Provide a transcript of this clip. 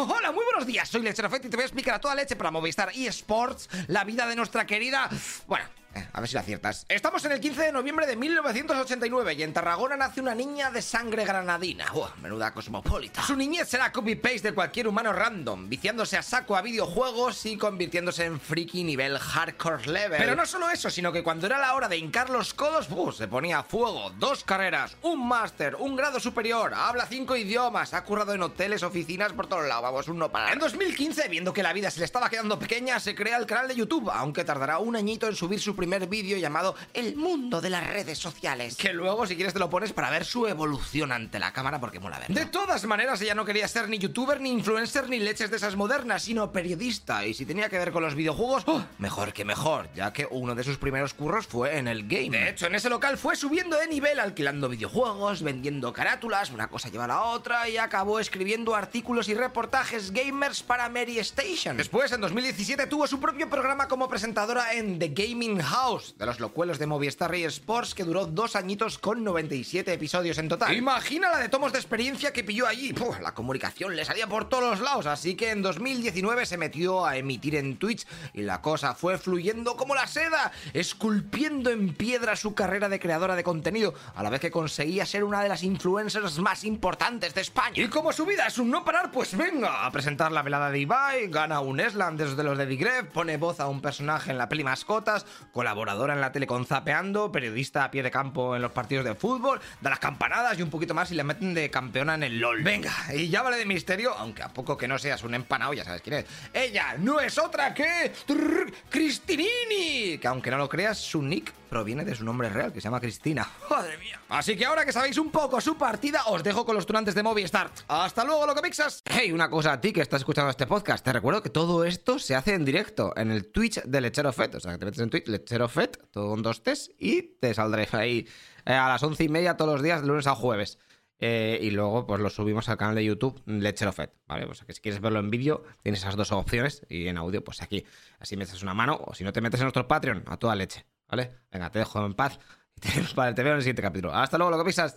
Hola, muy buenos días. Soy Lechero Fett y te voy a explicar a toda leche para Movistar eSports la vida de nuestra querida. Bueno, a ver si la aciertas. Estamos en el 15 de noviembre de 1989 y en Tarragona nace una niña de sangre granadina. Uah, menuda cosmopolita. Su niñez será copy-paste de cualquier humano random, viciándose a saco a videojuegos y convirtiéndose en friki nivel hardcore level. Pero no solo eso, sino que cuando era la hora de hincar los codos, ¡buh! se ponía a fuego. Dos carreras, un máster, un grado superior, habla cinco idiomas, ha currado en hoteles, oficinas por todos lados, vamos, un no para. En 2015, viendo que la vida se le estaba quedando pequeña, se crea el canal de YouTube, aunque tardará un añito en subir su primer vídeo llamado El mundo de las redes sociales. Que luego, si quieres, te lo pones para ver su evolución ante la cámara porque mola verlo. De todas maneras, ella no quería ser ni youtuber, ni influencer, ni leches de esas modernas, sino periodista. Y si tenía que ver con los videojuegos, ¡oh! mejor que mejor, ya que uno de sus primeros curros fue en el game. De hecho, en ese local fue subiendo de nivel, alquilando videojuegos, vendiendo carátulas, una cosa lleva a la otra, y acabó escribiendo artículos y reportajes gamers para Mary Station. Después, en 2017, tuvo su propio programa como presentadora en The Gaming House, de los locuelos de Movistar y Sports, que duró dos añitos con 97 episodios en total. Imagina la de tomos de experiencia que pilló allí. La comunicación le salía por todos los lados, así que en 2019 se metió a emitir en Twitch y la cosa fue fluyendo como la seda, esculpiendo en piedra su carrera de creadora de contenido, a la vez que conseguía ser una de las influencers más importantes de España. Y como su vida es un no parar, pues venga a presentar la velada de Ibai, gana un Eslan desde los de Digref, pone voz a un personaje en la peli Mascotas, colaboradora en la tele con Zapeando, periodista a pie de campo en los partidos de fútbol, da las campanadas y un poquito más y le meten de campeona en el LOL. Venga, y ya vale de misterio, aunque a poco que no seas un empanado, ya sabes quién es. Ella no es otra que trrr, Que aunque no lo creas, su nick proviene de su nombre real, que se llama Cristina. ¡Madre mía! Así que ahora que sabéis un poco su partida, os dejo con los tunantes de Movistar. ¡Hasta luego, lo que pixas! Hey, una cosa a ti que estás escuchando este podcast. Te recuerdo que todo esto se hace en directo en el Twitch de Lechero Fet. O sea, que te metes en Twitch, Lechero Fet, todo con dos T's, y te saldré ahí eh, a las once y media todos los días, de lunes a jueves. Eh, y luego pues lo subimos al canal de YouTube Lechero Fed, ¿vale? Pues que si quieres verlo en vídeo tienes esas dos opciones y en audio pues aquí, así me echas una mano o si no te metes en nuestro Patreon a toda leche, ¿vale? Venga, te dejo en paz y te, te veo en el siguiente capítulo. Hasta luego, lo que pisas.